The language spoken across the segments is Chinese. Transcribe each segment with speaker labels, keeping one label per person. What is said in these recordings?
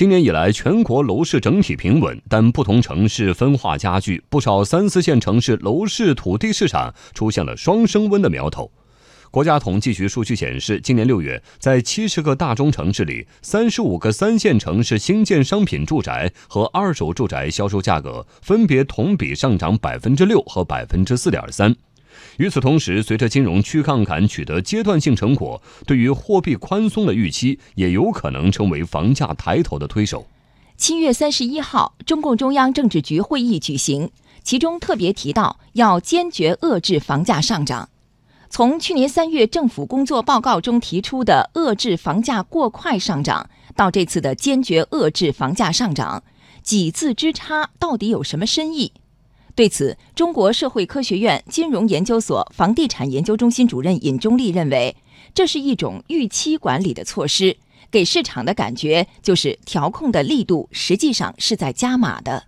Speaker 1: 今年以来，全国楼市整体平稳，但不同城市分化加剧，不少三四线城市楼市土地市场出现了双升温的苗头。国家统计局数据显示，今年六月，在七十个大中城市里，三十五个三线城市新建商品住宅和二手住宅销售价格分别同比上涨百分之六和百分之四点三。与此同时，随着金融去杠杆取得阶段性成果，对于货币宽松的预期也有可能成为房价抬头的推手。
Speaker 2: 七月三十一号，中共中央政治局会议举行，其中特别提到要坚决遏制房价上涨。从去年三月政府工作报告中提出的遏制房价过快上涨，到这次的坚决遏制房价上涨，几字之差到底有什么深意？对此，中国社会科学院金融研究所房地产研究中心主任尹中立认为，这是一种预期管理的措施，给市场的感觉就是调控的力度实际上是在加码的。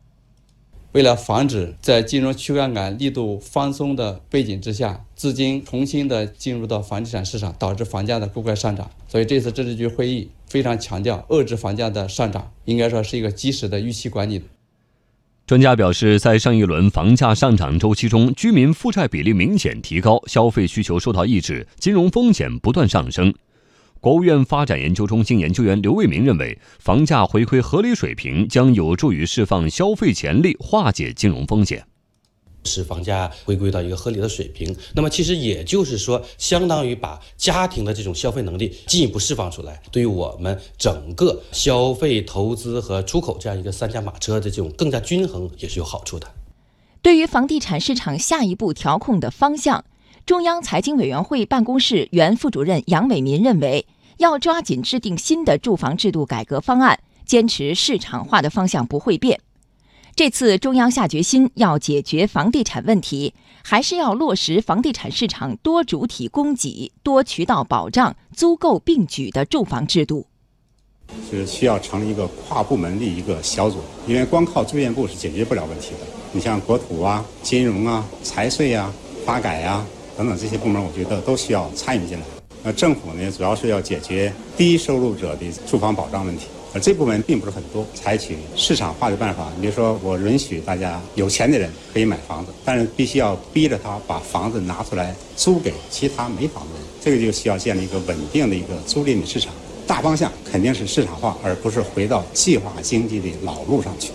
Speaker 3: 为了防止在金融去杠杆力度放松的背景之下，资金重新的进入到房地产市场，导致房价的过快上涨，所以这次政治局会议非常强调遏制房价的上涨，应该说是一个及时的预期管理。
Speaker 1: 专家表示，在上一轮房价上涨周期中，居民负债比例明显提高，消费需求受到抑制，金融风险不断上升。国务院发展研究中心研究员刘卫民认为，房价回归合理水平将有助于释放消费潜力，化解金融风险，
Speaker 4: 使房价回归到一个合理的水平。那么，其实也就是说，相当于把家庭的这种消费能力进一步释放出来，对于我们整个消费、投资和出口这样一个三驾马车的这种更加均衡，也是有好处的。
Speaker 2: 对于房地产市场下一步调控的方向。中央财经委员会办公室原副主任杨伟民认为，要抓紧制定新的住房制度改革方案，坚持市场化的方向不会变。这次中央下决心要解决房地产问题，还是要落实房地产市场多主体供给、多渠道保障、租购并举的住房制度。
Speaker 5: 是需要成立一个跨部门的一个小组，因为光靠住建部是解决不了问题的。你像国土啊、金融啊、财税啊、发改啊。等等这些部门，我觉得都需要参与进来。那政府呢，主要是要解决低收入者的住房保障问题，而这部分并不是很多。采取市场化的办法，比如说我允许大家有钱的人可以买房子，但是必须要逼着他把房子拿出来租给其他没房子的人。这个就需要建立一个稳定的一个租赁的市场。大方向肯定是市场化，而不是回到计划经济的老路上去。